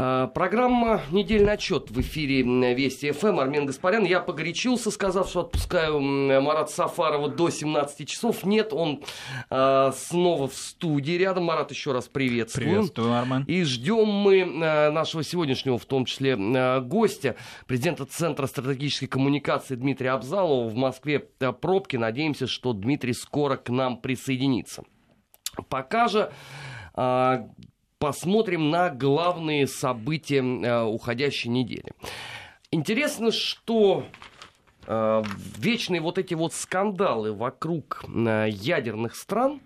А, программа «Недельный отчет» в эфире Вести ФМ. Армен Гаспарян. Я погорячился, сказав, что отпускаю Марат Сафарова до 17 часов. Нет, он э, снова в студии рядом. Марат, еще раз приветствую. Приветствую, Армен. И ждем мы э, нашего сегодняшнего, в том числе, э, гостя, президента Центра стратегической коммуникации Дмитрия Абзалова. В Москве э, пробки. Надеемся, что Дмитрий скоро к нам присоединится. Пока же посмотрим на главные события э, уходящей недели. Интересно, что э, вечные вот эти вот скандалы вокруг э, ядерных стран,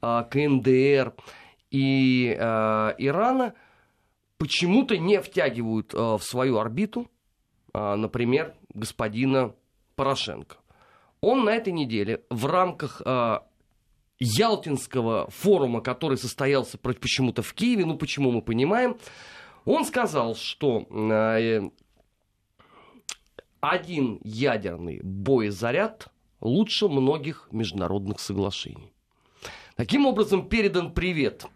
КНДР и Ирана, почему-то не втягивают в свою орбиту, например, господина Порошенко. Он на этой неделе в рамках Ялтинского форума, который состоялся почему-то в Киеве, ну почему мы понимаем, он сказал, что э, один ядерный боезаряд лучше многих международных соглашений. Таким образом, передан привет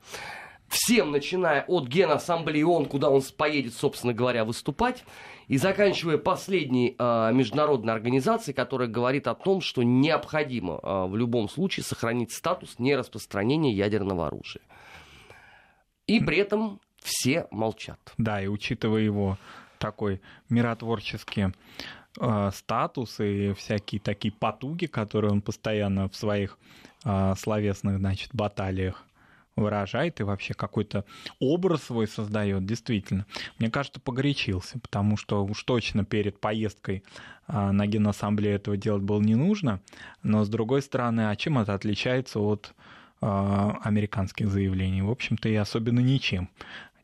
всем, начиная от Генассамблеи ООН, куда он поедет, собственно говоря, выступать, и заканчивая последней э, международной организацией, которая говорит о том, что необходимо э, в любом случае сохранить статус нераспространения ядерного оружия. И при этом все молчат. Да, и учитывая его такой миротворческий э, статус и всякие такие потуги, которые он постоянно в своих э, словесных, значит, баталиях выражает и вообще какой-то образ свой создает, действительно. Мне кажется, погорячился, потому что уж точно перед поездкой а, на Генассамблею этого делать было не нужно, но с другой стороны, а чем это отличается от а, американских заявлений? В общем-то, и особенно ничем.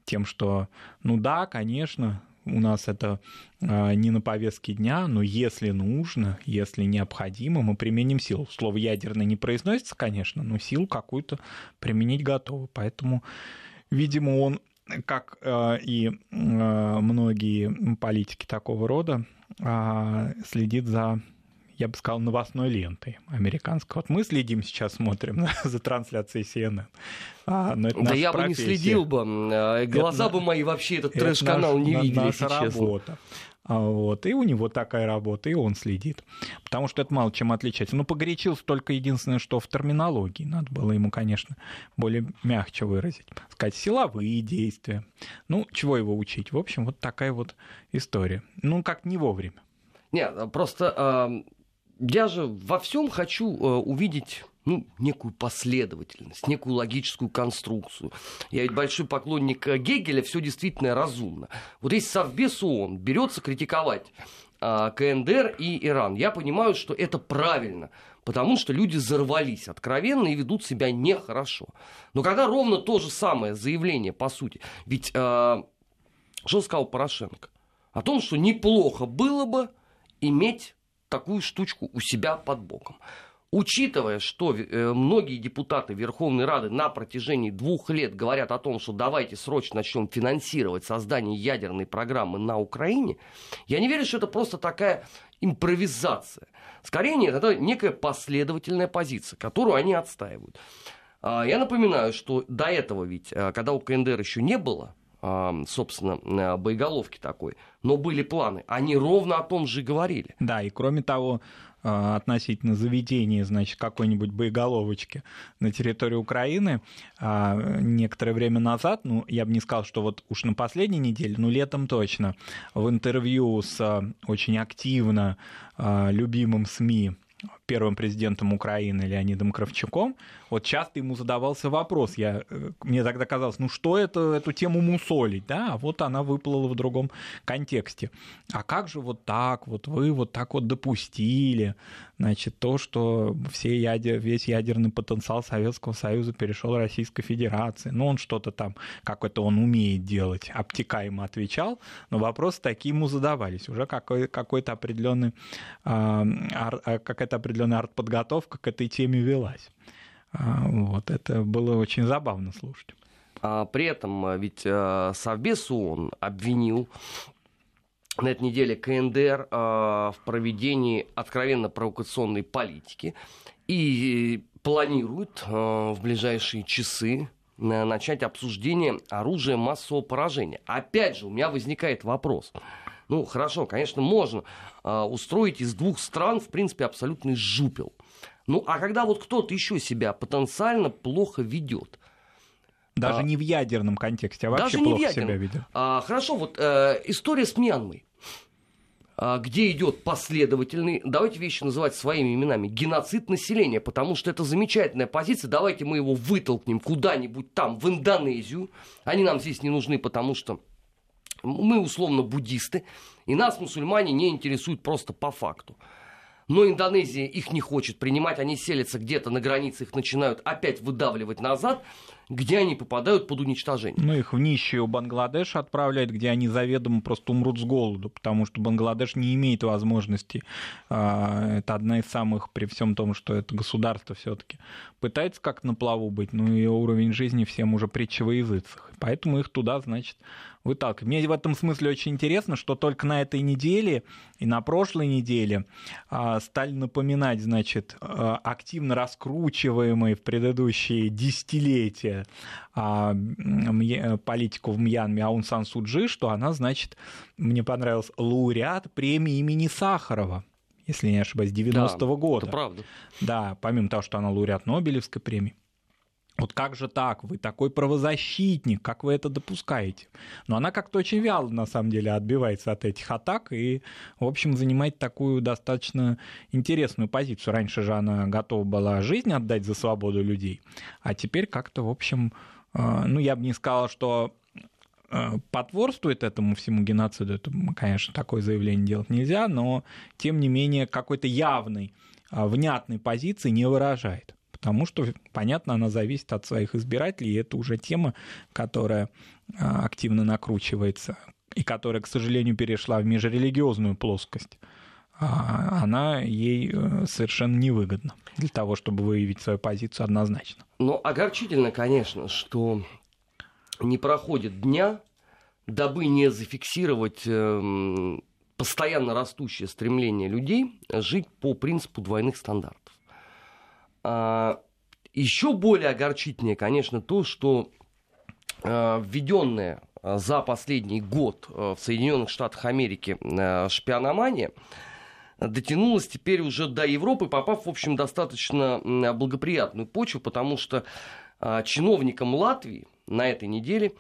Тем, что, ну да, конечно, у нас это э, не на повестке дня, но если нужно, если необходимо, мы применим силу. Слово ядерное не произносится, конечно, но силу какую-то применить готовы. Поэтому, видимо, он, как э, и э, многие политики такого рода, следит за я бы сказал, новостной лентой американской. Вот мы следим сейчас, смотрим за трансляцией CNN. А, но это да я профессия. бы не следил бы. А, глаза это, бы мои вообще этот трэш-канал не видели, наша если честно. работа. А, вот, и у него такая работа, и он следит. Потому что это мало чем отличается. Но погорячился только единственное, что в терминологии. Надо было ему, конечно, более мягче выразить. Сказать, силовые действия. Ну, чего его учить? В общем, вот такая вот история. Ну, как не вовремя. Нет, просто я же во всем хочу э, увидеть ну, некую последовательность, некую логическую конструкцию. Я ведь большой поклонник э, Гегеля, все действительно разумно. Вот если Совбез ООН берется критиковать э, КНДР и Иран, я понимаю, что это правильно, потому что люди взорвались откровенно и ведут себя нехорошо. Но когда ровно то же самое заявление, по сути, ведь э, что сказал Порошенко? О том, что неплохо было бы иметь такую штучку у себя под боком. Учитывая, что э, многие депутаты Верховной Рады на протяжении двух лет говорят о том, что давайте срочно начнем финансировать создание ядерной программы на Украине, я не верю, что это просто такая импровизация. Скорее нет, это некая последовательная позиция, которую они отстаивают. А, я напоминаю, что до этого ведь, э, когда у КНДР еще не было собственно, э, боеголовки такой. Но были планы. Они ровно о том же говорили. Да, и кроме того, э, относительно заведения, значит, какой-нибудь боеголовочки на территории Украины а, некоторое время назад, ну, я бы не сказал, что вот уж на последней неделе, но летом точно, в интервью с э, очень активно любимым СМИ первым президентом Украины Леонидом Кравчуком, вот часто ему задавался вопрос, я, э, мне тогда казалось, ну что это, эту тему мусолить, да, а вот она выплыла в другом контексте. А как же вот так, вот вы вот так вот допустили, значит, то, что все ядер, весь ядерный потенциал Советского Союза перешел Российской Федерации, ну он что-то там, как это он умеет делать, обтекаемо отвечал, но вопросы такие ему задавались, уже какой, какой-то определенный, а, какая-то определенная артподготовка к этой теме велась. А, вот, это было очень забавно слушать. А, при этом а, ведь Совбез ООН обвинил на этой неделе КНДР в проведении откровенно провокационной политики и планирует в ближайшие часы начать обсуждение оружия массового поражения. Опять же, у меня возникает вопрос. Ну, хорошо, конечно, можно э, устроить из двух стран, в принципе, абсолютный жупел. Ну, а когда вот кто-то еще себя потенциально плохо ведет, даже а, не в ядерном контексте, а вообще плохо себя ведет. А, хорошо, вот э, история с Мьянмой. А, где идет последовательный, давайте вещи называть своими именами, геноцид населения, потому что это замечательная позиция, давайте мы его вытолкнем куда-нибудь там, в Индонезию, они нам здесь не нужны, потому что мы условно буддисты, и нас мусульмане не интересуют просто по факту. Но Индонезия их не хочет принимать, они селятся где-то на границе, их начинают опять выдавливать назад, где они попадают под уничтожение. Ну, их в нищую Бангладеш отправляют, где они заведомо просто умрут с голоду, потому что Бангладеш не имеет возможности. А, это одна из самых, при всем том, что это государство все таки пытается как на плаву быть, но и уровень жизни всем уже притча во языцах. Поэтому их туда, значит, выталкивать. Мне в этом смысле очень интересно, что только на этой неделе и на прошлой неделе а, стали напоминать, значит, а, активно раскручиваемые в предыдущие десятилетия а, политику в Мьянме Аун Сан Суджи, что она, значит, мне понравилось, лауреат премии имени Сахарова если не ошибаюсь, 90-го да, года. Это правда. Да, помимо того, что она лауреат Нобелевской премии. Вот как же так? Вы такой правозащитник, как вы это допускаете? Но она как-то очень вяло, на самом деле, отбивается от этих атак и, в общем, занимает такую достаточно интересную позицию. Раньше же она готова была жизнь отдать за свободу людей, а теперь как-то, в общем, э, ну, я бы не сказал, что э, потворствует этому всему геноциду, это, конечно, такое заявление делать нельзя, но, тем не менее, какой-то явной, э, внятной позиции не выражает потому что, понятно, она зависит от своих избирателей, и это уже тема, которая а, активно накручивается, и которая, к сожалению, перешла в межрелигиозную плоскость а, она ей э, совершенно невыгодна для того, чтобы выявить свою позицию однозначно. Ну, огорчительно, конечно, что не проходит дня, дабы не зафиксировать эм, постоянно растущее стремление людей жить по принципу двойных стандартов. А, еще более огорчительнее, конечно, то, что а, введенная за последний год а, в Соединенных Штатах Америки шпиономания дотянулась теперь уже до Европы, попав, в общем, достаточно благоприятную почву, потому что чиновникам Латвии на этой неделе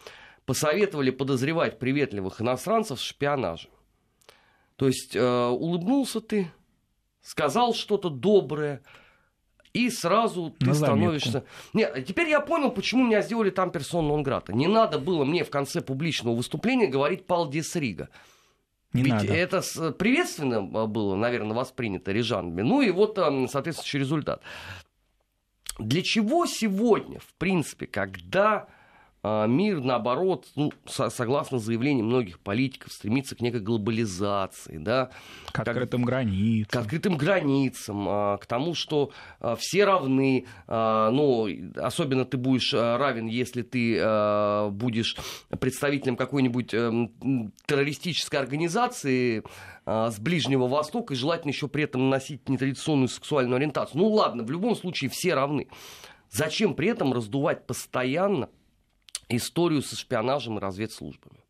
посоветовали подозревать приветливых иностранцев в шпионаже. То есть улыбнулся ты, сказал что-то доброе, и сразу ты На становишься... Нет, теперь я понял, почему меня сделали там персона нон-грата. Не надо было мне в конце публичного выступления говорить «Пал Рига». Не Ведь надо. это приветственно было, наверное, воспринято рижанами. Ну и вот, соответствующий результат. Для чего сегодня, в принципе, когда а, мир, наоборот, ну, со, согласно заявлениям многих политиков, стремится к некой глобализации, да, к открытым как, границам, к открытым границам, а, к тому, что а, все равны, ну, особенно ты будешь равен, если ты будешь представителем какой-нибудь эм, террористической организации с Ближнего Востока и желательно еще при этом носить нетрадиционную сексуальную ориентацию. Ну ладно, в любом случае все равны. Зачем при этом раздувать постоянно историю со шпионажем и разведслужбами.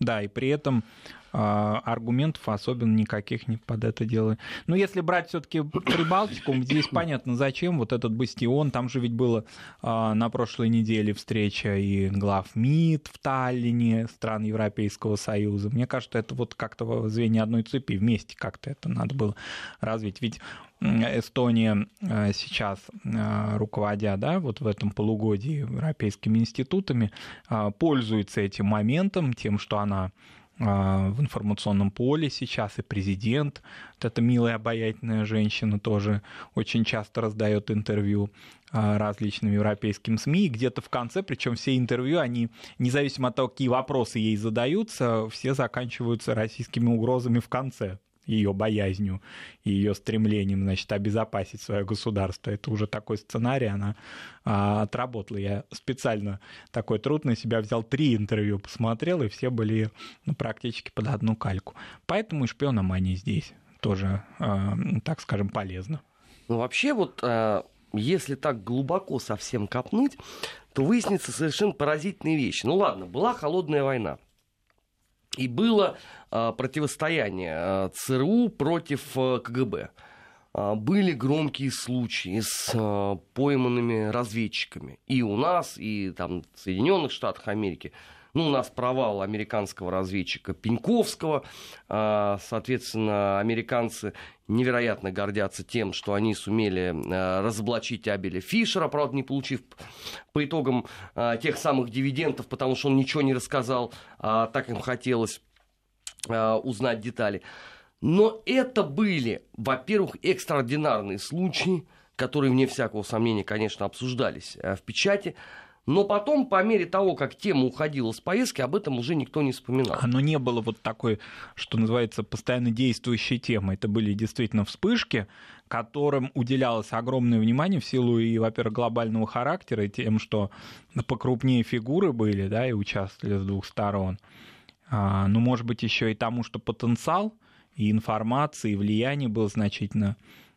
Да, и при этом э, аргументов особенно никаких не под это дело. Но если брать все-таки Прибалтику, здесь понятно, зачем вот этот бастион. Там же ведь было э, на прошлой неделе встреча и глав МИД в Таллине, стран Европейского Союза. Мне кажется, это вот как-то звенья одной цепи вместе как-то это надо было развить. Ведь Эстония э, сейчас, э, руководя да, вот в этом полугодии европейскими институтами, э, пользуется этим моментом, тем, что она в информационном поле сейчас, и президент, вот эта милая, обаятельная женщина тоже очень часто раздает интервью различным европейским СМИ, и где-то в конце, причем все интервью, они, независимо от того, какие вопросы ей задаются, все заканчиваются российскими угрозами в конце ее боязнью и ее стремлением, значит, обезопасить свое государство. Это уже такой сценарий, она а, отработала. Я специально такой труд на себя взял, три интервью посмотрел, и все были ну, практически под одну кальку. Поэтому и шпиономания здесь тоже, а, так скажем, полезно. Ну, вообще вот, а, если так глубоко совсем копнуть, то выяснится совершенно поразительные вещи. Ну ладно, была холодная война. И было э, противостояние э, ЦРУ против э, КГБ. Были громкие случаи с пойманными разведчиками. И у нас, и там в Соединенных Штатах Америки. Ну, у нас провал американского разведчика Пеньковского. Э, соответственно, американцы невероятно гордятся тем, что они сумели э, разоблачить Абеля Фишера, правда, не получив по итогам э, тех самых дивидендов, потому что он ничего не рассказал, а так им хотелось э, узнать детали. Но это были, во-первых, экстраординарные случаи, которые, вне всякого сомнения, конечно, обсуждались в печати. Но потом, по мере того, как тема уходила с повестки, об этом уже никто не вспоминал. Оно не было вот такой, что называется, постоянно действующей темой. Это были действительно вспышки, которым уделялось огромное внимание в силу и, во-первых, глобального характера, и тем, что покрупнее фигуры были, да, и участвовали с двух сторон. А, ну, может быть, еще и тому, что потенциал и информации, и влияние было значительно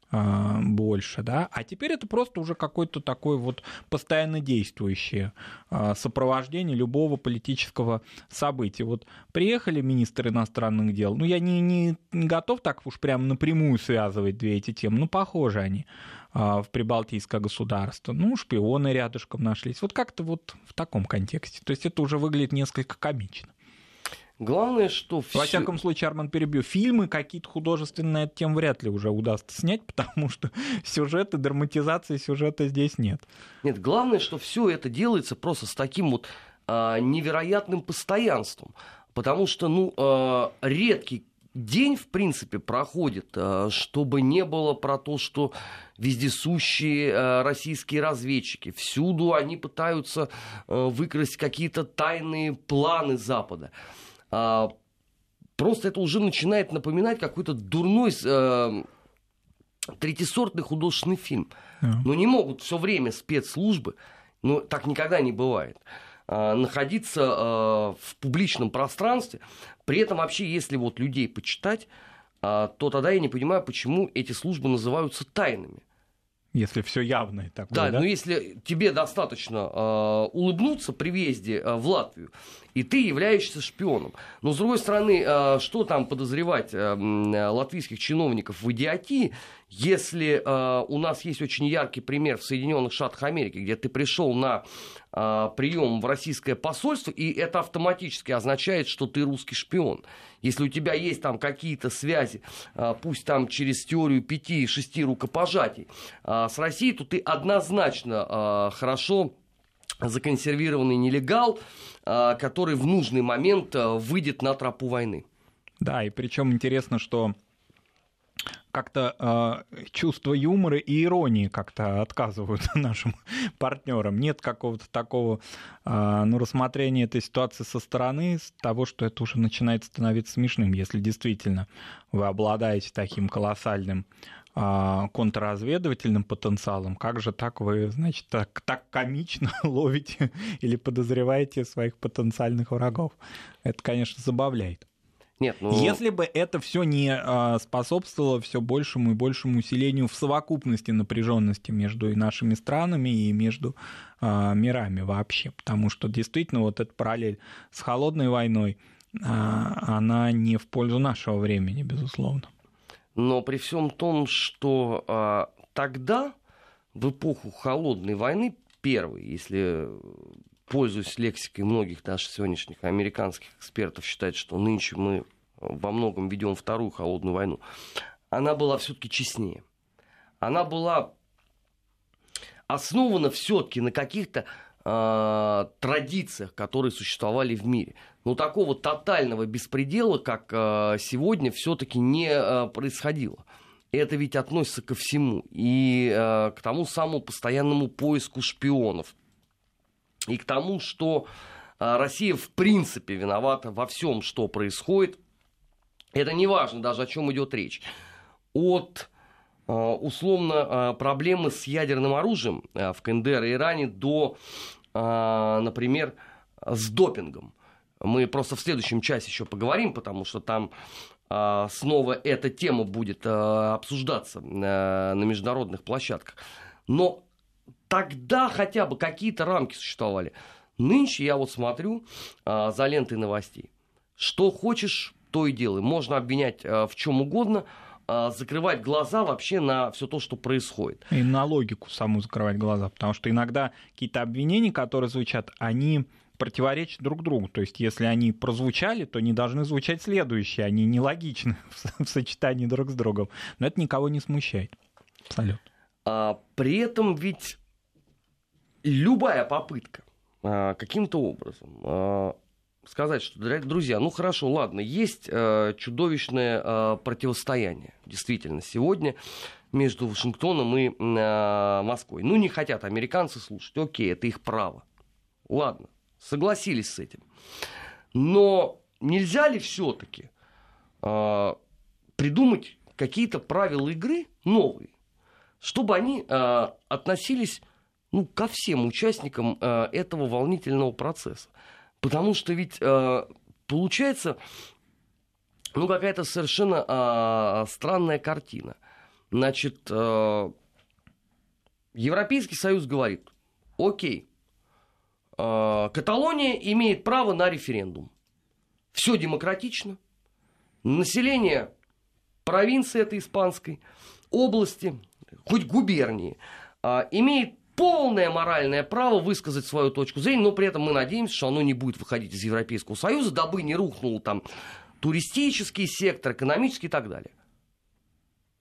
больше, да, а теперь это просто уже какое-то такое вот постоянно действующее а, сопровождение любого политического события. Вот приехали министры иностранных дел, ну я не, не, не готов так уж прям напрямую связывать две эти темы, ну похожи они а, в прибалтийское государство, ну шпионы рядышком нашлись, вот как-то вот в таком контексте, то есть это уже выглядит несколько комично. Главное, что... Во всяком случае, Арман перебью, фильмы какие-то художественные тему вряд ли уже удастся снять, потому что сюжета, драматизации сюжета здесь нет. Нет, главное, что все это делается просто с таким вот а, невероятным постоянством. Потому что, ну, а, редкий день, в принципе, проходит, а, чтобы не было про то, что вездесущие а, российские разведчики, всюду они пытаются а, выкрасть какие-то тайные планы Запада просто это уже начинает напоминать какой-то дурной э, третисортный художественный фильм. Yeah. Ну, не могут все время спецслужбы, ну, так никогда не бывает, э, находиться э, в публичном пространстве. При этом вообще, если вот людей почитать, то тогда я не понимаю, почему эти службы называются тайными. Если все явное такое. Да, да, но если тебе достаточно э, улыбнуться при въезде э, в Латвию, и ты являешься шпионом. Но, с другой стороны, э, что там подозревать э, латвийских чиновников в идиотии, если э, у нас есть очень яркий пример в Соединенных Штатах Америки, где ты пришел на э, прием в российское посольство, и это автоматически означает, что ты русский шпион. Если у тебя есть там какие-то связи, э, пусть там через теорию пяти-шести рукопожатий э, с Россией, то ты однозначно э, хорошо законсервированный нелегал, который в нужный момент выйдет на тропу войны. Да, и причем интересно, что как-то э, чувство юмора и иронии как-то отказывают нашим партнерам. Нет какого-то такого э, ну, рассмотрения этой ситуации со стороны, с того, что это уже начинает становиться смешным, если действительно вы обладаете таким колоссальным э, контрразведывательным потенциалом, как же так вы, значит, так, так комично ловите или подозреваете своих потенциальных врагов? Это, конечно, забавляет. Нет, ну... Если бы это все не а, способствовало все большему и большему усилению в совокупности напряженности между и нашими странами и между а, мирами вообще, потому что действительно вот эта параллель с холодной войной, а, она не в пользу нашего времени, безусловно. Но при всем том, что а, тогда, в эпоху холодной войны, первый, если пользуясь лексикой многих наших сегодняшних американских экспертов, считать, что нынче мы во многом ведем вторую холодную войну, она была все-таки честнее. Она была основана все-таки на каких-то э, традициях, которые существовали в мире. Но такого тотального беспредела, как э, сегодня, все-таки не э, происходило. Это ведь относится ко всему. И э, к тому самому постоянному поиску шпионов и к тому, что а, Россия в принципе виновата во всем, что происходит. Это не важно даже, о чем идет речь. От а, условно а, проблемы с ядерным оружием в КНДР и Иране до, например, с допингом. Мы просто в следующем часе еще поговорим, потому что там снова эта тема будет обсуждаться на международных площадках. Но тогда хотя бы какие-то рамки существовали. Нынче я вот смотрю а, за лентой новостей. Что хочешь, то и делай. Можно обвинять а, в чем угодно, а, закрывать глаза вообще на все то, что происходит. И на логику саму закрывать глаза, потому что иногда какие-то обвинения, которые звучат, они противоречат друг другу. То есть, если они прозвучали, то не должны звучать следующие. Они нелогичны в сочетании друг с другом. Но это никого не смущает. Абсолютно. А, при этом ведь любая попытка а, каким-то образом а, сказать, что, друзья, ну хорошо, ладно, есть а, чудовищное а, противостояние, действительно, сегодня между Вашингтоном и а, Москвой. Ну, не хотят американцы слушать, окей, это их право. Ладно, согласились с этим. Но нельзя ли все-таки э, придумать какие-то правила игры новые, чтобы они э, относились ну, ко всем участникам э, этого волнительного процесса? Потому что ведь э, получается ну, какая-то совершенно э, странная картина. Значит, э, Европейский Союз говорит, окей, Э, Каталония имеет право на референдум. Все демократично. Население провинции этой испанской, области, хоть губернии, э, имеет полное моральное право высказать свою точку зрения, но при этом мы надеемся, что оно не будет выходить из Европейского Союза, дабы не рухнул там туристический сектор, экономический и так далее.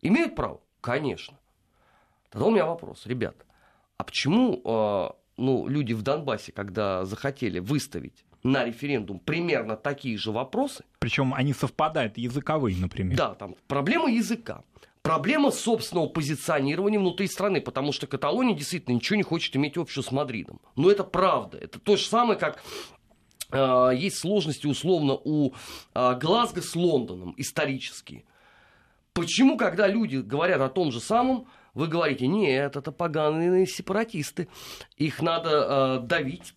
Имеют право? Конечно. Тогда у меня вопрос, ребята, а почему э, ну, люди в Донбассе, когда захотели выставить на референдум примерно такие же вопросы. Причем они совпадают, языковые, например. Да, там проблема языка. Проблема собственного позиционирования внутри страны, потому что Каталония действительно ничего не хочет иметь общего с Мадридом. Но это правда. Это то же самое, как э, есть сложности условно у э, Глазго с Лондоном исторические. Почему, когда люди говорят о том же самом, вы говорите, нет, это поганые сепаратисты, их надо э, давить,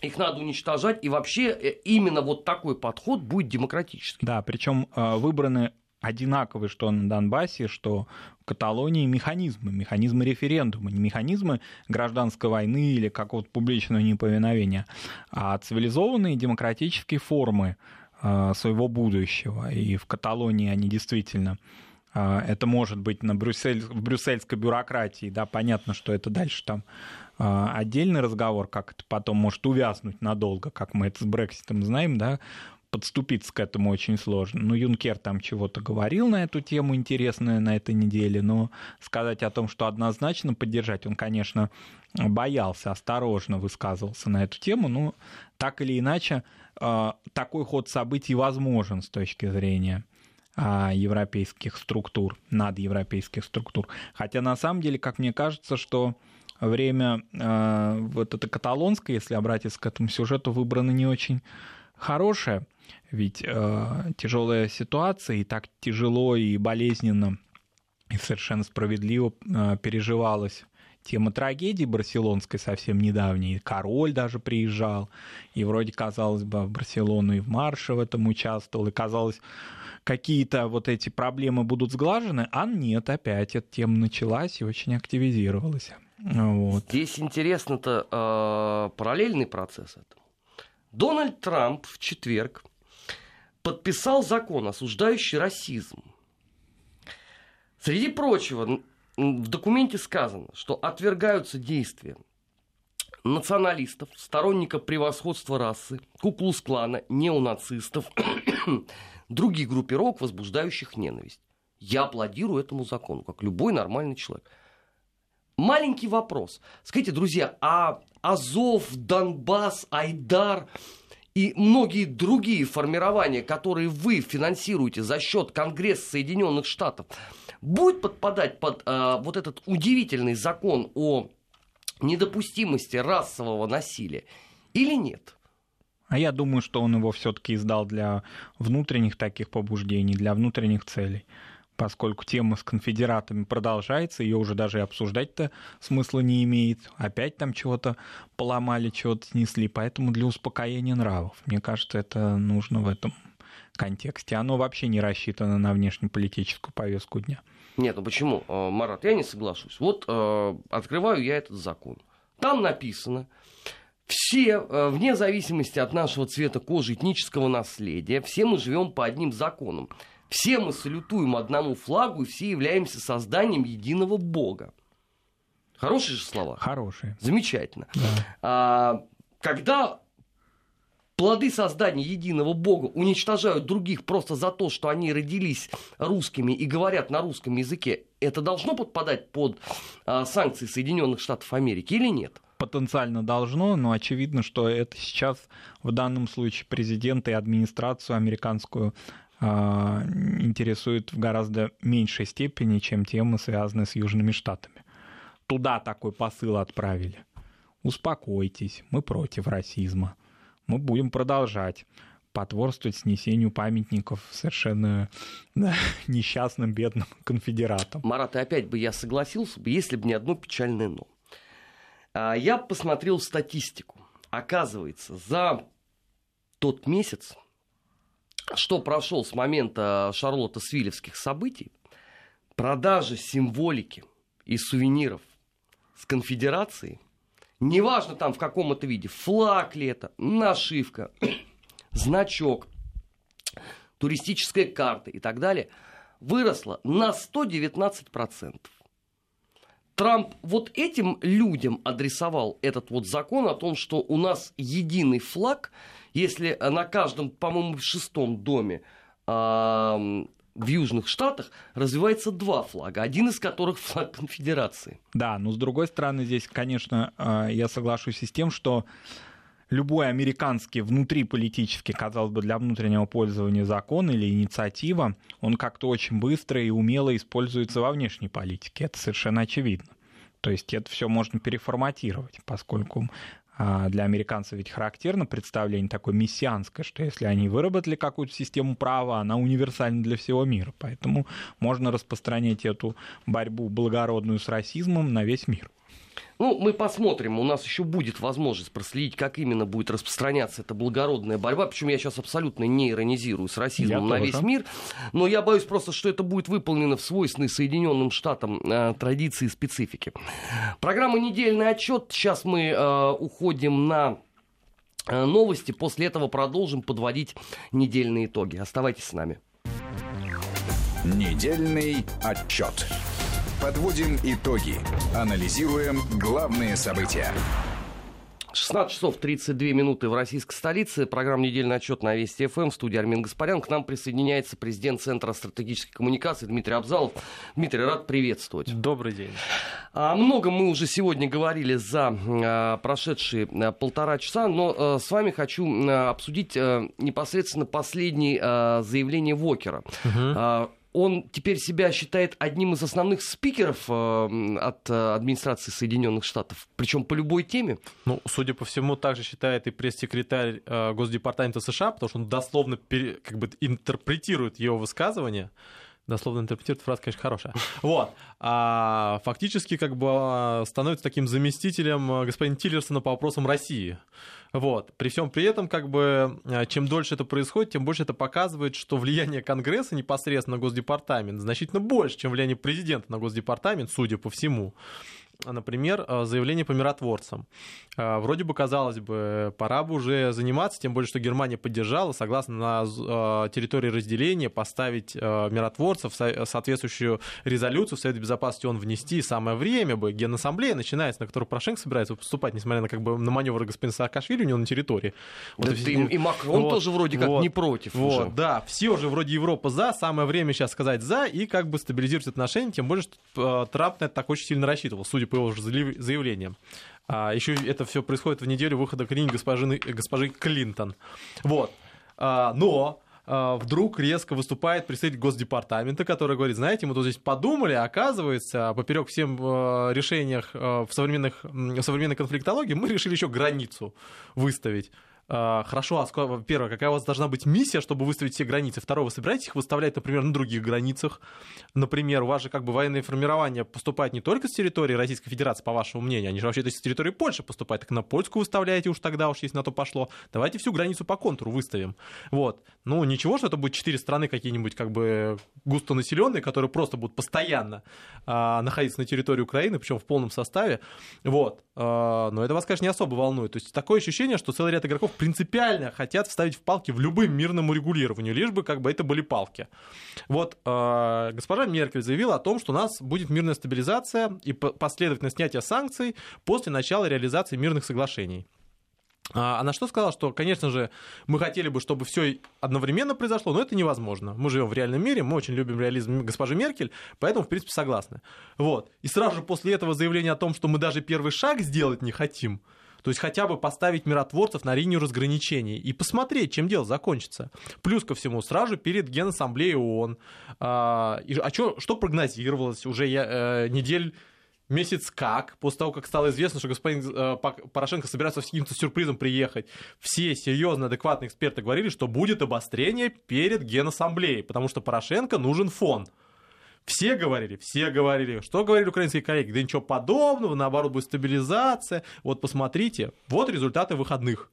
их надо уничтожать, и вообще э, именно вот такой подход будет демократический. Да, причем э, выбраны одинаковые, что на Донбассе, что в Каталонии механизмы, механизмы референдума, не механизмы гражданской войны или какого-то публичного неповиновения, а цивилизованные демократические формы э, своего будущего. И в Каталонии они действительно а, это может быть на Брюссель, в брюссельской бюрократии, да, понятно, что это дальше там а, отдельный разговор, как это потом может увязнуть надолго, как мы это с Брекситом знаем, да, подступиться к этому очень сложно. Ну, Юнкер там чего-то говорил на эту тему интересное на этой неделе, но сказать о том, что однозначно поддержать, он, конечно, боялся, осторожно высказывался на эту тему, но так или иначе а, такой ход событий возможен с точки зрения а, европейских структур, надевропейских структур. Хотя на самом деле, как мне кажется, что время э, вот это каталонское, если обратиться к этому сюжету, выбрано не очень хорошее. Ведь э, тяжелая ситуация, и так тяжело и болезненно, и совершенно справедливо э, переживалась тема трагедии барселонской совсем недавней. Король даже приезжал, и вроде, казалось бы, в Барселону и в марше в этом участвовал, и казалось, какие-то вот эти проблемы будут сглажены, а нет, опять эта тема началась и очень активизировалась. Вот. Здесь интересно-то э, параллельный процесс этому. Дональд Трамп в четверг подписал закон, осуждающий расизм. Среди прочего, в документе сказано, что отвергаются действия националистов, сторонников превосходства расы, куклус-клана, неонацистов, других группировок, возбуждающих ненависть. Я аплодирую этому закону, как любой нормальный человек. Маленький вопрос. Скажите, друзья, а Азов, Донбасс, Айдар и многие другие формирования, которые вы финансируете за счет Конгресса Соединенных Штатов, будет подпадать под э, вот этот удивительный закон о недопустимости расового насилия или нет? А я думаю, что он его все-таки издал для внутренних таких побуждений, для внутренних целей. Поскольку тема с конфедератами продолжается, ее уже даже и обсуждать-то смысла не имеет. Опять там чего-то поломали, чего-то снесли. Поэтому для успокоения нравов. Мне кажется, это нужно в этом контексте. Оно вообще не рассчитано на внешнеполитическую повестку дня. Нет, ну почему, э, Марат, я не соглашусь. Вот э, открываю я этот закон. Там написано, все, э, вне зависимости от нашего цвета кожи, этнического наследия, все мы живем по одним законам. Все мы салютуем одному флагу, и все являемся созданием единого Бога. Хорошие же слова? Хорошие. Замечательно. Да. А, когда плоды создания единого Бога уничтожают других просто за то, что они родились русскими и говорят на русском языке, это должно подпадать под а, санкции Соединенных Штатов Америки или нет? Потенциально должно, но очевидно, что это сейчас в данном случае президента и администрацию американскую интересует в гораздо меньшей степени, чем темы, связанные с Южными Штатами туда такой посыл отправили. Успокойтесь, мы против расизма. Мы будем продолжать потворствовать снесению памятников совершенно да, несчастным, бедным конфедератам. Марат, и опять бы я согласился если бы не одно печальное «но». А, я посмотрел статистику. Оказывается, за тот месяц, что прошел с момента Шарлотта Свилевских событий, продажи символики и сувениров с конфедерацией, неважно там в каком это виде, флаг ли это, нашивка, значок, туристическая карта и так далее, выросла на 119%. Трамп вот этим людям адресовал этот вот закон о том, что у нас единый флаг, если на каждом, по-моему, шестом доме в Южных Штатах развивается два флага, один из которых флаг конфедерации. Да, но с другой стороны, здесь, конечно, э, я соглашусь и с тем, что любой американский внутриполитический, казалось бы, для внутреннего пользования закон или инициатива, он как-то очень быстро и умело используется во внешней политике. Это совершенно очевидно. То есть это все можно переформатировать, поскольку а, для американцев ведь характерно представление такое мессианское, что если они выработали какую-то систему права, она универсальна для всего мира. Поэтому можно распространять эту борьбу благородную с расизмом на весь мир. Ну, мы посмотрим. У нас еще будет возможность проследить, как именно будет распространяться эта благородная борьба. Причем я сейчас абсолютно не иронизирую с расизмом я на тоже. весь мир. Но я боюсь просто, что это будет выполнено в свойственной Соединенным Штатам э, традиции и специфике. Программа «Недельный отчет». Сейчас мы э, уходим на э, новости. После этого продолжим подводить недельные итоги. Оставайтесь с нами. Недельный отчет. Подводим итоги. Анализируем главные события. 16 часов 32 минуты в российской столице. Программа «Недельный отчет» на Вести ФМ. В студии Армин Гаспарян. К нам присоединяется президент Центра стратегической коммуникации Дмитрий Абзалов. Дмитрий, рад приветствовать. Добрый день. О многом мы уже сегодня говорили за а, прошедшие а, полтора часа, но а, с вами хочу обсудить непосредственно последнее заявление Вокера. Угу он теперь себя считает одним из основных спикеров э, от э, администрации Соединенных Штатов, причем по любой теме. Ну, судя по всему, также считает и пресс-секретарь э, Госдепартамента США, потому что он дословно пере, как бы интерпретирует его высказывание. Дословно интерпретирует фраза, конечно, хорошая. Вот. А фактически как бы а, становится таким заместителем э, господина Тиллерсона по вопросам России. Вот. При всем при этом, как бы, э, чем дольше это происходит, тем больше это показывает, что влияние Конгресса непосредственно на Госдепартамент значительно больше, чем влияние президента на Госдепартамент, судя по всему например, э, заявление по миротворцам. Э, вроде бы, казалось бы, пора бы уже заниматься, тем более, что Германия поддержала, согласно на территории разделения, поставить миротворцев, соответствующую резолюцию в Совет Безопасности он внести. Самое время бы, Генассамблея начинается, на которую Порошенко собирается поступать, несмотря на, как бы, на маневры господина Саакашвили у него на территории. Да вот, и, и Макрон вот, тоже вроде как вот, не против вот, уже. Да, все уже вроде Европа за, самое время сейчас сказать за и как бы стабилизировать отношения, тем более, что Трамп на это так очень сильно рассчитывал, судя по его заявлениям. А еще это все происходит в неделю выхода книги госпожи, госпожи Клинтон. Вот. А, но а, вдруг резко выступает представитель Госдепартамента, который говорит, знаете, мы тут здесь подумали, а оказывается, поперек всем а, решениях в, современных, в современной конфликтологии мы решили еще границу выставить. А, хорошо, а первое, какая у вас должна быть миссия, чтобы выставить все границы? Второе, вы собираетесь их выставлять, например, на других границах? Например, у вас же как бы военные формирования поступают не только с территории Российской Федерации, по вашему мнению, они же вообще-то с территории Польши поступают, так на польскую выставляете уж тогда, уж если на то пошло. Давайте всю границу по контуру выставим. Вот. Ну, ничего, что это будет четыре страны какие-нибудь как бы густонаселенные, которые просто будут постоянно а, находиться на территории Украины, причем в полном составе. Вот. А, но это вас, конечно, не особо волнует. То есть такое ощущение, что целый ряд игроков принципиально хотят вставить в палки в любым мирному регулированию, лишь бы как бы это были палки. Вот э, госпожа Меркель заявила о том, что у нас будет мирная стабилизация и последовательное снятие санкций после начала реализации мирных соглашений. А, она что сказала, что, конечно же, мы хотели бы, чтобы все одновременно произошло, но это невозможно. Мы живем в реальном мире, мы очень любим реализм госпожи Меркель, поэтому, в принципе, согласны. Вот. И сразу же после этого заявления о том, что мы даже первый шаг сделать не хотим, то есть хотя бы поставить миротворцев на линию разграничений и посмотреть, чем дело закончится. Плюс ко всему, сразу перед Генассамблеей ООН. А, и, а чё, что прогнозировалось уже я, э, недель месяц как, после того, как стало известно, что господин э, Порошенко собирается с каким-то сюрпризом приехать, все серьезно адекватные эксперты говорили, что будет обострение перед Генассамблеей, потому что Порошенко нужен фон. Все говорили, все говорили. Что говорили украинские коллеги? Да ничего подобного, наоборот, будет стабилизация. Вот посмотрите, вот результаты выходных.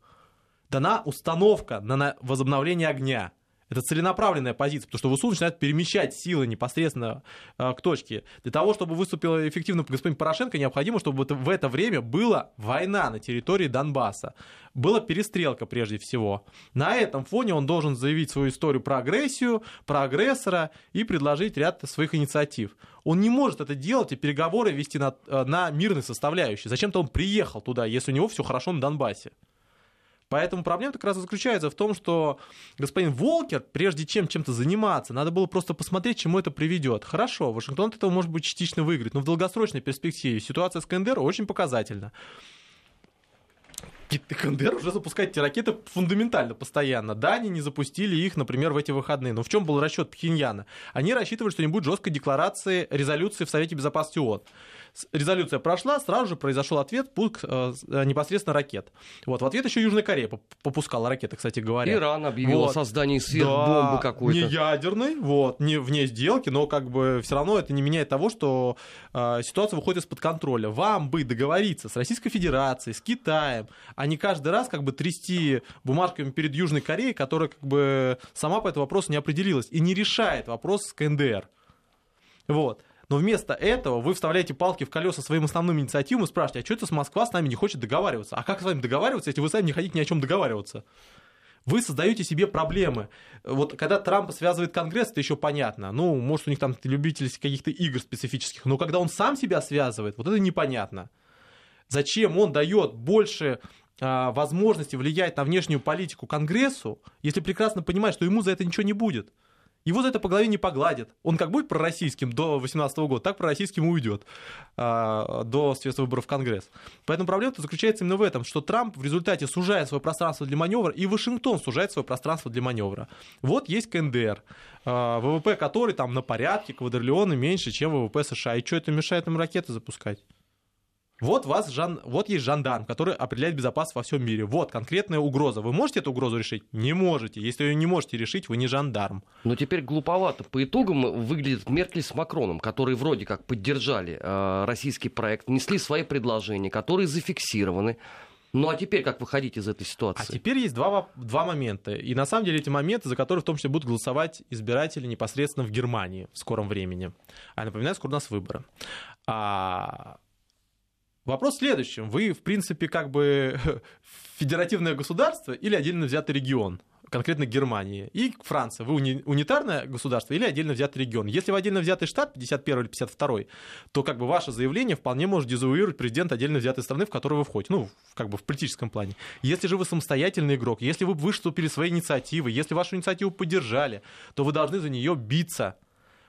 Дана установка на возобновление огня. Это целенаправленная позиция, потому что ВСУ начинает перемещать силы непосредственно э, к точке. Для того, чтобы выступила эффективно господин Порошенко, необходимо, чтобы в это время была война на территории Донбасса. Была перестрелка прежде всего. На этом фоне он должен заявить свою историю про агрессию, про агрессора и предложить ряд своих инициатив. Он не может это делать и переговоры вести на, э, на мирной составляющей. Зачем-то он приехал туда, если у него все хорошо на Донбассе. Поэтому проблема как раз заключается в том, что господин Волкер, прежде чем чем-то заниматься, надо было просто посмотреть, чему это приведет. Хорошо, Вашингтон от этого может быть частично выиграет, но в долгосрочной перспективе ситуация с КНДР очень показательна. КНДР уже запускает эти ракеты фундаментально постоянно. Да, они не запустили их, например, в эти выходные. Но в чем был расчет Пхеньяна? Они рассчитывали, что не будет жесткой декларации резолюции в Совете Безопасности ООН резолюция прошла, сразу же произошел ответ, пуск э, э, непосредственно ракет. Вот, в ответ еще Южная Корея попускала ракеты, кстати говоря. Иран объявил вот. о создании сверхбомбы да, какой-то. Не ядерной, вот, не вне сделки, но как бы все равно это не меняет того, что э, ситуация выходит из-под контроля. Вам бы договориться с Российской Федерацией, с Китаем, а не каждый раз как бы трясти бумажками перед Южной Кореей, которая как бы сама по этому вопросу не определилась и не решает вопрос с КНДР. Вот. Но вместо этого вы вставляете палки в колеса своим основным инициативам и спрашиваете, а что это с Москва с нами не хочет договариваться? А как с вами договариваться, если вы сами не хотите ни о чем договариваться? Вы создаете себе проблемы. Вот когда Трампа связывает Конгресс, это еще понятно. Ну, может, у них там любители каких-то игр специфических. Но когда он сам себя связывает, вот это непонятно. Зачем он дает больше возможности влиять на внешнюю политику Конгрессу, если прекрасно понимает, что ему за это ничего не будет? его за это по голове не погладят. Он как будет пророссийским до 2018 года, так пророссийским уйдет а, до средств выборов в Конгресс. Поэтому проблема заключается именно в этом, что Трамп в результате сужает свое пространство для маневра, и Вашингтон сужает свое пространство для маневра. Вот есть КНДР, а, ВВП который там на порядке, квадриллионы меньше, чем ВВП США. И что это мешает им ракеты запускать? Вот, вас жан... вот есть жандарм, который определяет безопасность во всем мире. Вот конкретная угроза. Вы можете эту угрозу решить? Не можете. Если ее не можете решить, вы не жандарм. Но теперь глуповато. По итогам выглядит Меркель с Макроном, которые вроде как поддержали э, российский проект, внесли свои предложения, которые зафиксированы. Ну а теперь как выходить из этой ситуации? А теперь есть два, два момента. И на самом деле эти моменты, за которые в том числе будут голосовать избиратели непосредственно в Германии в скором времени. А напоминаю, скоро у нас выборы. А Вопрос в следующем. Вы, в принципе, как бы федеративное государство или отдельно взятый регион? конкретно Германии, и Франция. Вы уни- унитарное государство или отдельно взятый регион. Если вы отдельно взятый штат, 51 или 52, то как бы ваше заявление вполне может дезавуировать президент отдельно взятой страны, в которую вы входите, ну, как бы в политическом плане. Если же вы самостоятельный игрок, если вы выступили своей инициативой, если вашу инициативу поддержали, то вы должны за нее биться.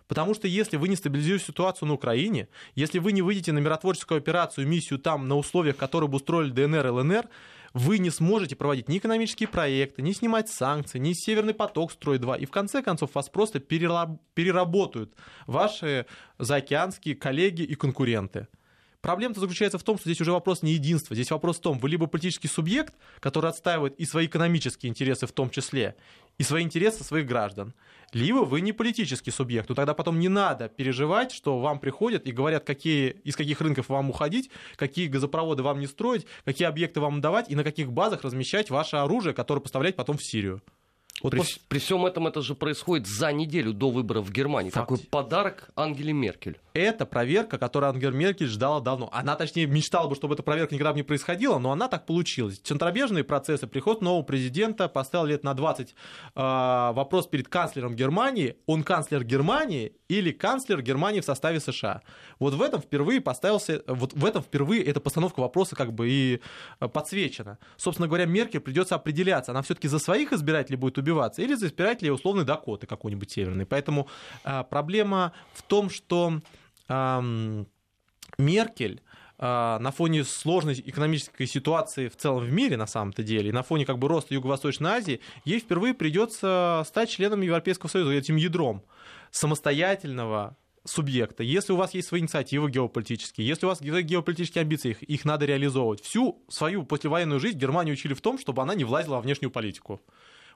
Потому что если вы не стабилизируете ситуацию на Украине, если вы не выйдете на миротворческую операцию, миссию там на условиях, которые бы устроили ДНР, ЛНР, вы не сможете проводить ни экономические проекты, ни снимать санкции, ни Северный поток строить 2. И в конце концов вас просто переработают ваши заокеанские коллеги и конкуренты. проблема-то заключается в том, что здесь уже вопрос не единства. Здесь вопрос в том, вы либо политический субъект, который отстаивает и свои экономические интересы в том числе, и свои интересы своих граждан, либо вы не политический субъект. Но тогда потом не надо переживать, что вам приходят и говорят, какие, из каких рынков вам уходить, какие газопроводы вам не строить, какие объекты вам давать и на каких базах размещать ваше оружие, которое поставлять потом в Сирию. Вот при, после... при всем этом это же происходит за неделю до выборов в Германии. Факт. Такой подарок Ангеле Меркель. Это проверка, которую Ангела Меркель ждала давно. Она, точнее, мечтала бы, чтобы эта проверка никогда не происходила, но она так получилась. Центробежные процессы, приход нового президента поставил лет на 20 э, вопрос перед канцлером Германии. Он канцлер Германии или канцлер Германии в составе США. Вот в этом впервые поставился, вот в этом впервые эта постановка вопроса как бы и э, подсвечена. Собственно говоря, Меркель придется определяться, она все-таки за своих избирателей будет убиваться или за избирателей условной Дакоты какой-нибудь северной. Поэтому э, проблема в том, что Меркель а, на фоне сложной экономической ситуации в целом в мире, на самом-то деле, и на фоне как бы роста Юго-Восточной Азии, ей впервые придется стать членом Европейского Союза, этим ядром самостоятельного субъекта. Если у вас есть свои инициативы геополитические, если у вас геополитические амбиции, их, их надо реализовывать. Всю свою послевоенную жизнь Германию учили в том, чтобы она не влазила во внешнюю политику.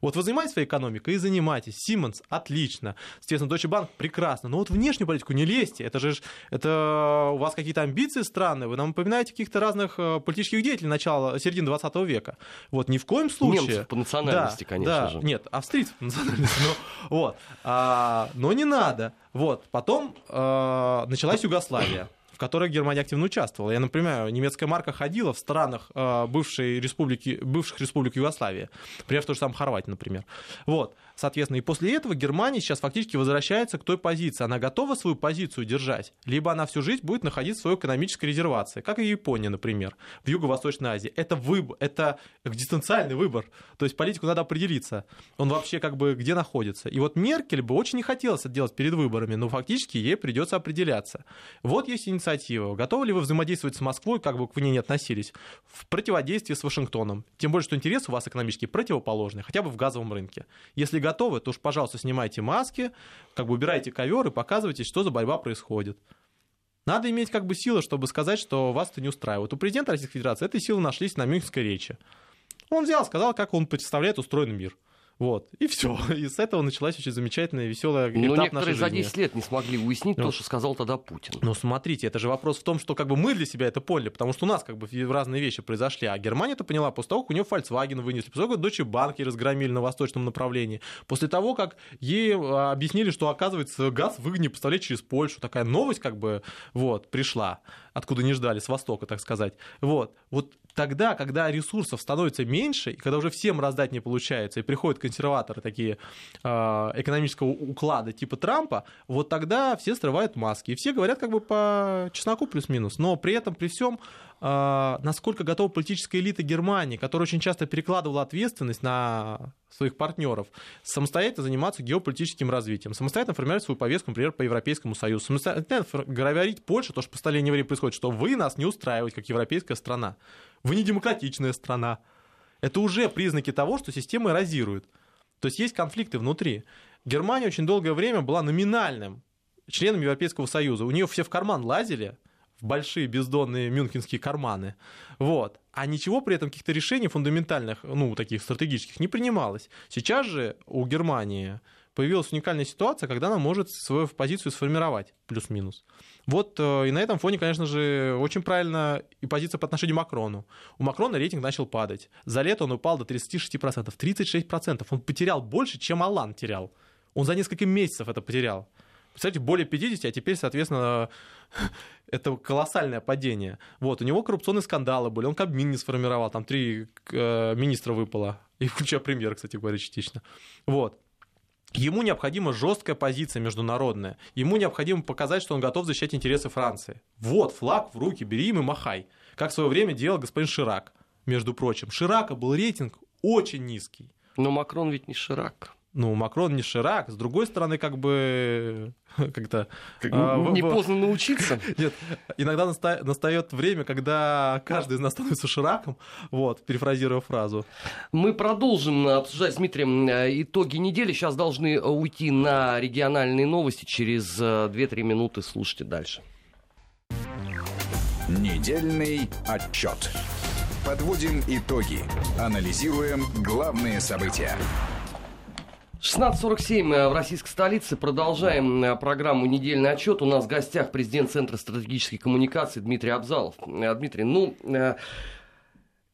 Вот вы занимаетесь своей экономикой и занимаетесь. Siemens отлично. Соответственно, Deutsche Bank прекрасно. Но вот внешнюю политику не лезьте. Это же это у вас какие-то амбиции странные. Вы нам напоминаете каких-то разных э, политических деятелей начала, середины 20 века. Вот ни в коем случае. Немцев по национальности, да, конечно да, же. Нет, австрийцев по национальности. Но, вот. а, но не надо. Вот. Потом а, началась Югославия которой Германия активно участвовала. Я например, немецкая марка ходила в странах э, бывшей республики, бывших республик Югославии. Например, в той же самой Хорватии, например. Вот. Соответственно, и после этого Германия сейчас фактически возвращается к той позиции. Она готова свою позицию держать, либо она всю жизнь будет находиться в своей экономической резервации, как и Япония, например, в Юго-Восточной Азии. Это выбор, это экзистенциальный выбор. То есть политику надо определиться. Он вообще как бы где находится. И вот Меркель бы очень не хотелось это делать перед выборами, но фактически ей придется определяться. Вот есть инициатива. Готовы ли вы взаимодействовать с Москвой, как бы к ней не относились, в противодействии с Вашингтоном? Тем более, что интересы у вас экономически противоположные, хотя бы в газовом рынке. Если готовы, то уж, пожалуйста, снимайте маски, как бы убирайте ковер и показывайте, что за борьба происходит. Надо иметь как бы силы, чтобы сказать, что вас это не устраивает. У президента Российской Федерации этой силы нашлись на Мюнхенской речи. Он взял, сказал, как он представляет устроенный мир. Вот, и все. И с этого началась очень замечательная, веселая этап Но некоторые за 10 лет не смогли уяснить ну, то, что сказал тогда Путин. Ну, смотрите, это же вопрос в том, что как бы мы для себя это поняли, потому что у нас как бы разные вещи произошли, а Германия это поняла после того, как у нее Volkswagen вынесли, после того, как Deutsche Bank разгромили на восточном направлении, после того, как ей а, объяснили, что, оказывается, газ выгоднее поставлять через Польшу. Такая новость как бы вот пришла, откуда не ждали, с востока, так сказать. Вот, вот тогда, когда ресурсов становится меньше, и когда уже всем раздать не получается, и приходят консерваторы такие э, экономического уклада типа Трампа, вот тогда все срывают маски. И все говорят как бы по чесноку плюс-минус. Но при этом, при всем, насколько готова политическая элита Германии, которая очень часто перекладывала ответственность на своих партнеров, самостоятельно заниматься геополитическим развитием, самостоятельно формировать свою повестку, например, по Европейскому Союзу, самостоятельно говорить Польше, то, что постановление евреев происходит, что вы нас не устраиваете, как европейская страна. Вы не демократичная страна. Это уже признаки того, что система эрозирует. То есть есть конфликты внутри. Германия очень долгое время была номинальным членом Европейского Союза. У нее все в карман лазили, в большие бездонные мюнхенские карманы. Вот. А ничего при этом, каких-то решений фундаментальных, ну, таких стратегических, не принималось. Сейчас же у Германии появилась уникальная ситуация, когда она может свою позицию сформировать, плюс-минус. Вот э, и на этом фоне, конечно же, очень правильно и позиция по отношению к Макрону. У Макрона рейтинг начал падать. За лето он упал до 36%. 36%. Он потерял больше, чем Алан терял. Он за несколько месяцев это потерял. Представляете, более 50, а теперь, соответственно, это колоссальное падение. Вот, у него коррупционные скандалы были, он Кабмин не сформировал, там три э, министра выпало, и включая премьер, кстати говоря, частично. Вот. Ему необходима жесткая позиция международная. Ему необходимо показать, что он готов защищать интересы Франции. Вот, флаг в руки, бери им и махай. Как в свое время делал господин Ширак, между прочим. Ширака был рейтинг очень низкий. Но Макрон ведь не Ширак ну, Макрон не Ширак, с другой стороны, как бы как-то... Как, а, не в... поздно научиться. Нет, иногда наста... настает время, когда каждый из нас становится Шираком, вот, перефразируя фразу. Мы продолжим обсуждать с Дмитрием э, итоги недели. Сейчас должны э, уйти на региональные новости. Через 2-3 э, минуты слушайте дальше. Недельный отчет. Подводим итоги. Анализируем главные события. 16.47 э, в российской столице. Продолжаем э, программу «Недельный отчет». У нас в гостях президент Центра стратегических коммуникаций Дмитрий Абзалов. Э, Дмитрий, ну,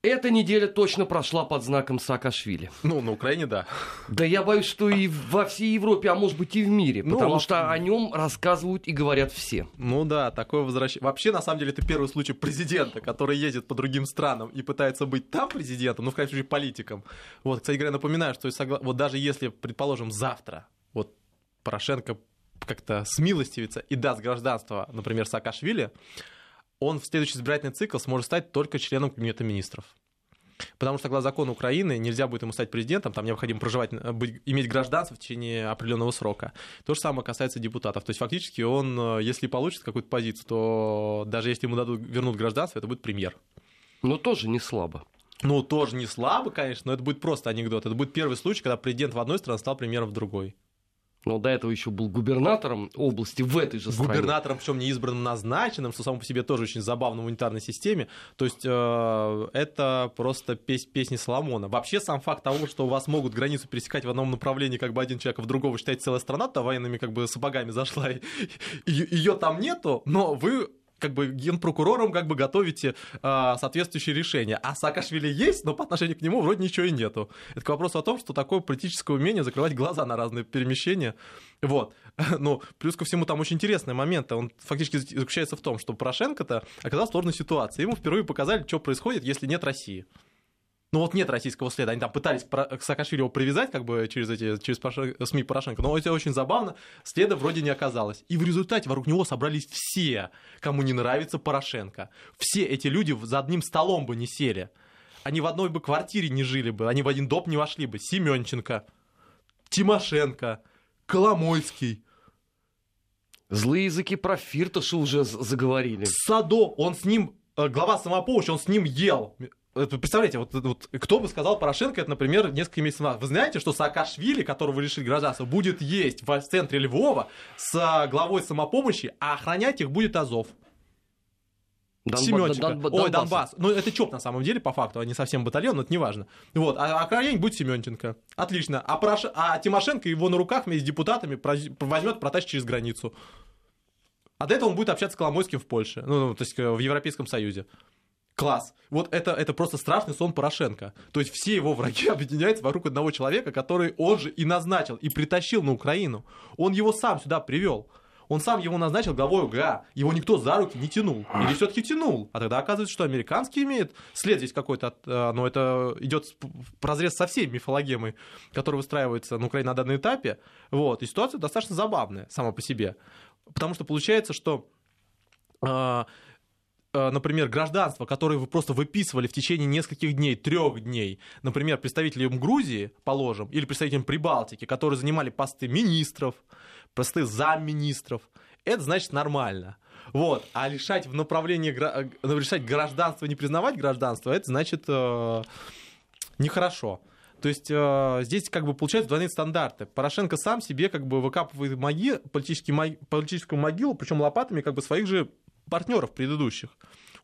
эта неделя точно прошла под знаком Саакашвили. Ну, на Украине, да. Да я боюсь, что и во всей Европе, а может быть и в мире, ну, потому что о нем рассказывают и говорят все. Ну да, такое возвращение. Вообще, на самом деле, это первый случай президента, который ездит по другим странам и пытается быть там президентом, ну, в крайнем случае, политиком. Вот, кстати говоря, напоминаю, что вот даже если, предположим, завтра вот Порошенко как-то смилостивится и даст гражданство, например, Саакашвили, он в следующий избирательный цикл сможет стать только членом Кабинета министров. Потому что, согласно закону Украины, нельзя будет ему стать президентом, там необходимо проживать, э, быть, иметь гражданство в течение определенного срока. То же самое касается депутатов. То есть фактически он, э, если получит какую-то позицию, то даже если ему дадут, вернут гражданство, это будет премьер. Но тоже не слабо. Ну, тоже не слабо, конечно, но это будет просто анекдот. Это будет первый случай, когда президент в одной стране стал премьером в другой но до этого еще был губернатором области в этой же стране. Губернатором, причем не избранным, назначенным, что само по себе тоже очень забавно в унитарной системе. То есть э, это просто пес песни Соломона. Вообще сам факт того, что у вас могут границу пересекать в одном направлении, как бы один человек, а в другого считает целая страна, то военными как бы сапогами зашла, и ее там нету, но вы как бы генпрокурором как бы готовите э, соответствующие решения. А Саакашвили есть, но по отношению к нему вроде ничего и нету. Это к вопросу о том, что такое политическое умение закрывать глаза на разные перемещения. Вот. Ну, плюс ко всему там очень интересный момент. Он фактически заключается в том, что Порошенко-то оказался в сложной ситуации. Ему впервые показали, что происходит, если нет России ну вот нет российского следа. Они там пытались к Саакашвили его привязать как бы через эти через СМИ Порошенко, но это очень забавно. Следа вроде не оказалось. И в результате вокруг него собрались все, кому не нравится Порошенко. Все эти люди за одним столом бы не сели. Они в одной бы квартире не жили бы, они в один доп не вошли бы. Семенченко, Тимошенко, Коломойский, Злые языки про Фирташа уже заговорили. Садо, он с ним, э, глава самопомощи, он с ним ел представляете, вот, вот кто бы сказал Порошенко, это, например, несколько месяцев назад. Вы знаете, что Саакашвили, которого лишили гражданства, будет есть в центре Львова с главой самопомощи, а охранять их будет Азов. Донба- Семенченко. Дон- Дон- Ой, Донбасс. Ну, это ЧОП на самом деле, по факту, а не совсем батальон, но это не важно. Вот, а охранять будет Семенченко. Отлично. А, Порош... а Тимошенко его на руках вместе с депутатами возьмет, протащит через границу. А до этого он будет общаться с Коломойским в Польше, ну, то есть э, в Европейском Союзе. Класс. Вот это, это просто страшный сон Порошенко. То есть все его враги объединяются вокруг одного человека, который он же и назначил, и притащил на Украину. Он его сам сюда привел. Он сам его назначил главой УГА. Его никто за руки не тянул. Или все-таки тянул. А тогда оказывается, что американский имеет след здесь какой-то, э, но это идет в разрез со всей мифологемой, которая выстраивается на Украине на данном этапе. Вот. И ситуация достаточно забавная сама по себе. Потому что получается, что Э, например, гражданство, которое вы просто выписывали в течение нескольких дней, трех дней, например, представителям Грузии, положим, или представителям Прибалтики, которые занимали посты министров, посты замминистров, это значит нормально. Вот. А лишать в направлении э, лишать гражданства, не признавать гражданство, это значит э, нехорошо. То есть э, здесь как бы получаются двойные стандарты. Порошенко сам себе как бы выкапывает моги, политический, политическую могилу, причем лопатами как бы своих же партнеров предыдущих.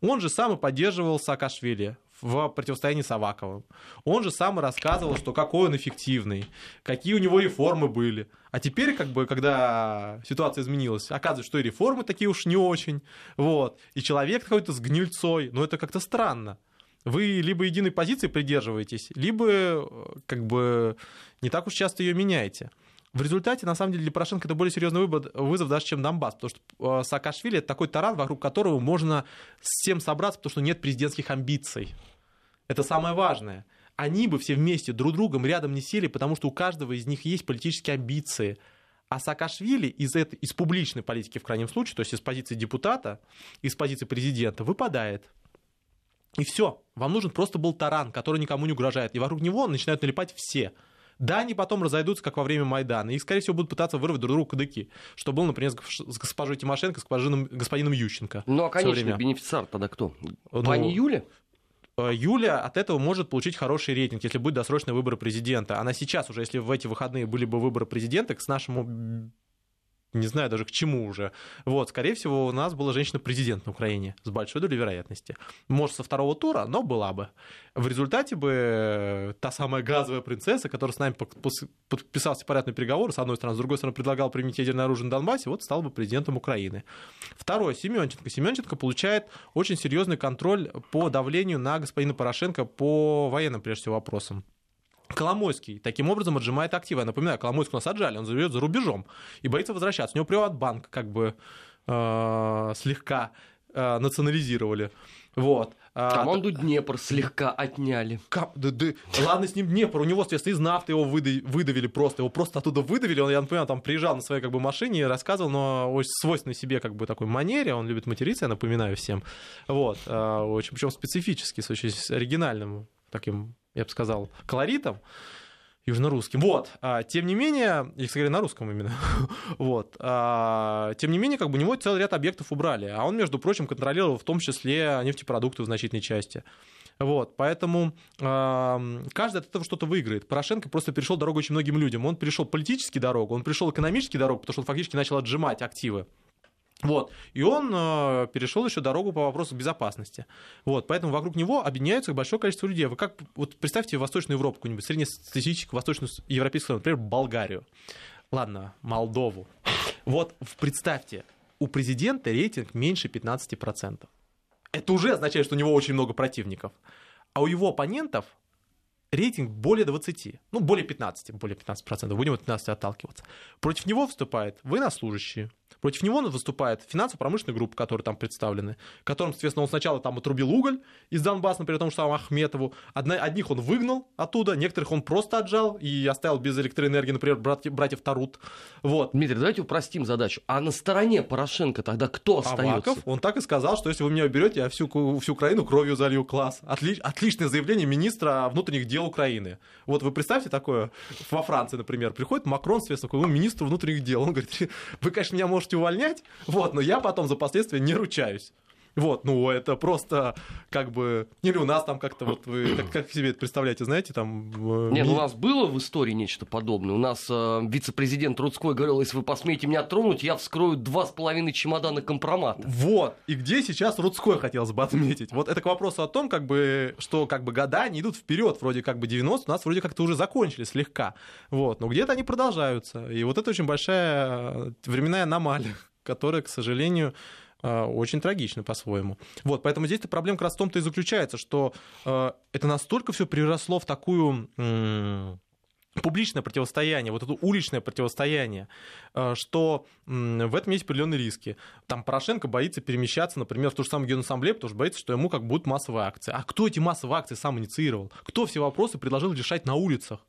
Он же сам и поддерживал Саакашвили в противостоянии с Аваковым. Он же сам и рассказывал, что какой он эффективный, какие у него реформы были. А теперь, как бы, когда ситуация изменилась, оказывается, что и реформы такие уж не очень, вот, и человек какой-то с гнильцой, но это как-то странно. Вы либо единой позиции придерживаетесь, либо э, как бы не так уж часто ее меняете. В результате, на самом деле, для Порошенко это более серьезный вызов даже, чем Донбасс, потому что э, Саакашвили — это такой таран, вокруг которого можно всем собраться, потому что нет президентских амбиций. Это самое важное. Они бы все вместе друг другом рядом не сели, потому что у каждого из них есть политические амбиции. А Саакашвили из, этой, из публичной политики, в крайнем случае, то есть из позиции депутата, из позиции президента, выпадает. И все. Вам нужен просто был таран, который никому не угрожает. И вокруг него начинают налипать все – да, они потом разойдутся, как во время Майдана. И, скорее всего, будут пытаться вырвать друг другу кадыки. Что было, например, с госпожой Тимошенко, с господином, господином Ющенко. Ну, а, конечно, бенефициар тогда кто? Ну, Пани Юля? Э, Юля от этого может получить хороший рейтинг, если будет досрочный выбор президента. Она сейчас уже, если в эти выходные были бы выборы президента, к нашему не знаю даже к чему уже. Вот, скорее всего, у нас была женщина-президент на Украине с большой долей вероятности. Может, со второго тура, но была бы. В результате бы э, та самая газовая принцесса, которая с нами подписала сепаратный переговор, с одной стороны, с другой стороны, предлагал применить ядерное оружие на Донбассе, вот стал бы президентом Украины. Второе, Семенченко. Семенченко получает очень серьезный контроль по давлению на господина Порошенко по военным, прежде всего, вопросам. Коломойский таким образом отжимает активы. Я напоминаю, Коломойский у нас отжали, он живет за рубежом и боится возвращаться. У него Приватбанк как бы э, слегка э, национализировали. Вот. А, Команду Днепр слегка отняли. Как, да, да, ладно с ним Днепр, у него, соответственно, из нафты его выдавили, выдавили просто, его просто оттуда выдавили, он, я напоминаю, там приезжал на своей как бы машине и рассказывал, но очень свойственной себе как бы такой манере, он любит материться, я напоминаю всем, вот, а, очень, причем специфически, с очень оригинальным таким я бы сказал, колоритом южно-русским. Вот. А, тем не менее, если говорить на русском именно, вот. А, тем не менее, как бы у него целый ряд объектов убрали, а он, между прочим, контролировал в том числе нефтепродукты в значительной части. Вот, поэтому э, каждый от этого что-то выиграет. Порошенко просто перешел дорогу очень многим людям. Он перешел политически дорогу, он пришел экономически дорогу, потому что он фактически начал отжимать активы вот. И он э, перешел еще дорогу по вопросу безопасности. Вот. Поэтому вокруг него объединяется большое количество людей. Вы как вот представьте Восточную Европу, какую-нибудь среднестатистическую восточную европейскую, например, Болгарию. Ладно, Молдову. Вот представьте, у президента рейтинг меньше 15%. Это уже означает, что у него очень много противников. А у его оппонентов рейтинг более 20, ну, более 15, более 15%, будем от 15 отталкиваться. Против него вступает военнослужащие, Против него выступает финансово-промышленная группа, которые там представлены, которым, соответственно, он сначала там отрубил уголь из Донбасса, например, тому же самому Ахметову. Одна, одних он выгнал оттуда, некоторых он просто отжал и оставил без электроэнергии, например, братьев, братьев Тарут. Вот. Дмитрий, давайте упростим задачу. А на стороне Порошенко тогда кто остается? Аваков, он так и сказал, что если вы меня уберете, я всю, всю Украину кровью залью. Класс. Отли, отличное заявление министра внутренних дел Украины. Вот вы представьте такое во Франции, например, приходит Макрон, соответственно, к министру внутренних дел. Он говорит, вы, конечно, меня можете можете увольнять, вот, но я потом за последствия не ручаюсь. Вот, ну это просто как бы... Или у нас там как-то вот вы как, как себе это представляете, знаете, там... Э, Нет, ми... у нас было в истории нечто подобное. У нас э, вице-президент Рудской говорил, если вы посмеете меня тронуть, я вскрою два с половиной чемодана компромата. Вот, и где сейчас Рудской хотелось бы отметить. Вот это к вопросу о том, как бы, что как бы года не идут вперед, вроде как бы 90 у нас вроде как-то уже закончили слегка. Вот, но где-то они продолжаются. И вот это очень большая э, временная аномалия, которая, к сожалению, очень трагично по-своему. Вот, поэтому здесь проблема как раз в том-то и заключается, что э, это настолько все переросло в такую публичное противостояние, вот это уличное противостояние, э, что в этом есть определенные риски. Там Порошенко боится перемещаться, например, в ту же самую Генассамблею, потому что боится, что ему как будут массовые акции. А кто эти массовые акции сам инициировал? Кто все вопросы предложил решать на улицах?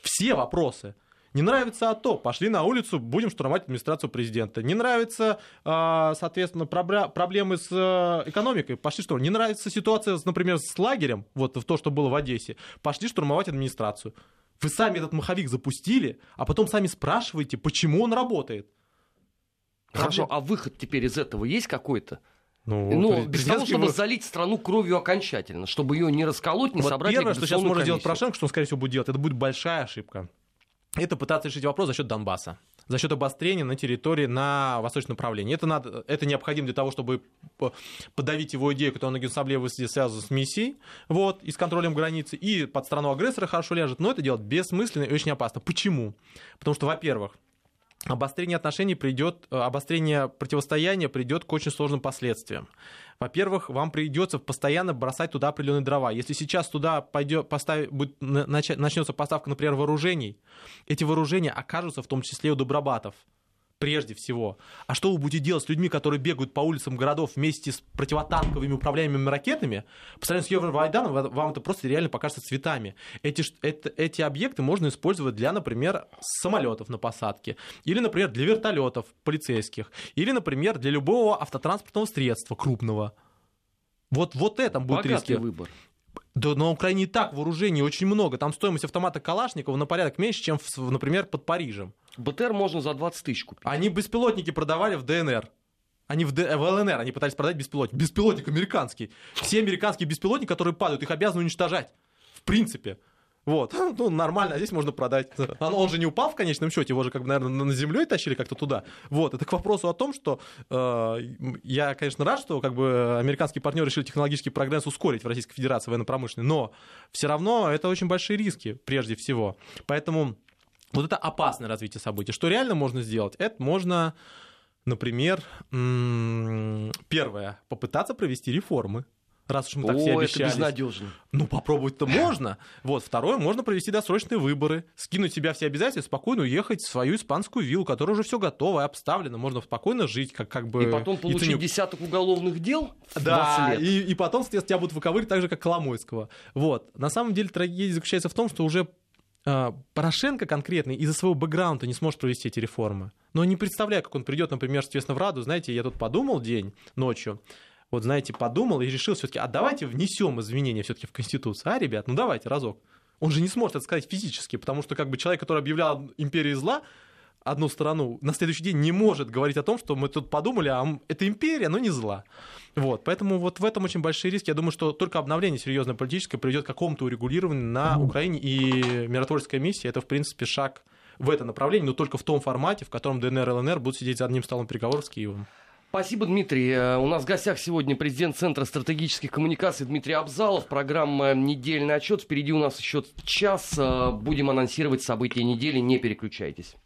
Все вопросы. Не нравится АТО, пошли на улицу, будем штурмовать администрацию президента. Не нравится, а, соответственно, проблемы с э, экономикой, пошли штурмовать. Не нравится ситуация, например, с лагерем, вот в то, что было в Одессе, пошли штурмовать администрацию. Вы сами этот маховик запустили, а потом сами спрашиваете, почему он работает. Хорошо, а выход теперь из этого есть какой-то? Ну, ну без того, чтобы залить страну кровью окончательно, чтобы ее не расколоть, не вот собрать. Первое, что сейчас может комиссию. делать Порошенко, что он, скорее всего, будет делать, это будет большая ошибка это пытаться решить вопрос за счет Донбасса за счет обострения на территории на восточном направлении. Это, надо, это необходимо для того, чтобы подавить его идею, которая на Генсабле связана с миссией вот, и с контролем границы, и под страну агрессора хорошо ляжет, но это делать бессмысленно и очень опасно. Почему? Потому что, во-первых, обострение отношений придет, э, обострение противостояния придет к очень сложным последствиям. Во-первых, вам придется постоянно бросать туда определенные дрова. Если сейчас туда пойдет, поставить, будет, начнется поставка, например, вооружений, эти вооружения окажутся в том числе у добробатов прежде всего. А что вы будете делать с людьми, которые бегают по улицам городов вместе с противотанковыми управляемыми ракетами? По сравнению с Евровайданом вам это просто реально покажется цветами. Эти, это, эти объекты можно использовать для, например, самолетов на посадке, или, например, для вертолетов полицейских, или, например, для любого автотранспортного средства крупного. Вот, вот это будет риски. выбор. Да на Украине и так вооружений очень много. Там стоимость автомата Калашникова на порядок меньше, чем, например, под Парижем. БТР можно за 20 тысяч купить. Они беспилотники продавали в ДНР. Они в, Д... в ЛНР, они пытались продать беспилотник. Беспилотник американский. Все американские беспилотники, которые падают, их обязаны уничтожать. В принципе. Вот, ну, нормально, а здесь можно продать. Он, он же не упал в конечном счете, его же, как бы, наверное, на землей тащили как-то туда. Вот, это к вопросу о том, что э, я, конечно, рад, что как бы американские партнеры решили технологический прогресс ускорить в Российской Федерации военно-промышленный, но все равно это очень большие риски, прежде всего. Поэтому вот это опасное развитие событий. Что реально можно сделать? Это можно, например, первое, попытаться провести реформы раз уж мы так О, все это обещались. безнадежно. Ну, попробовать-то можно. Вот, второе, можно провести досрочные выборы, скинуть себя все обязательства, спокойно уехать в свою испанскую виллу, которая уже все готово и обставлено, можно спокойно жить, как, как бы... И потом получить Яценюк. десяток уголовных дел Да, 20 лет. и, и потом, соответственно, тебя будут выковыривать так же, как Коломойского. Вот. На самом деле трагедия заключается в том, что уже а, Порошенко конкретно из-за своего бэкграунда не сможет провести эти реформы. Но не представляю, как он придет, например, соответственно, в Раду. Знаете, я тут подумал день, ночью, вот, знаете, подумал и решил все-таки, а давайте внесем изменения все-таки в Конституцию, а, ребят, ну давайте разок. Он же не сможет это сказать физически, потому что как бы человек, который объявлял империей зла, одну страну, на следующий день не может говорить о том, что мы тут подумали, а это империя, но не зла. Вот, поэтому вот в этом очень большие риски. Я думаю, что только обновление серьезное политическое приведет к какому-то урегулированию на Украине, и миротворческая миссия это, в принципе, шаг в это направление, но только в том формате, в котором ДНР и ЛНР будут сидеть за одним столом переговоров с Киевом. Спасибо, Дмитрий. Э, У нас в гостях сегодня президент Центра стратегических коммуникаций Дмитрий Абзалов. Программа «Недельный отчет». Впереди у нас еще час. Э, Будем анонсировать события недели. Не переключайтесь.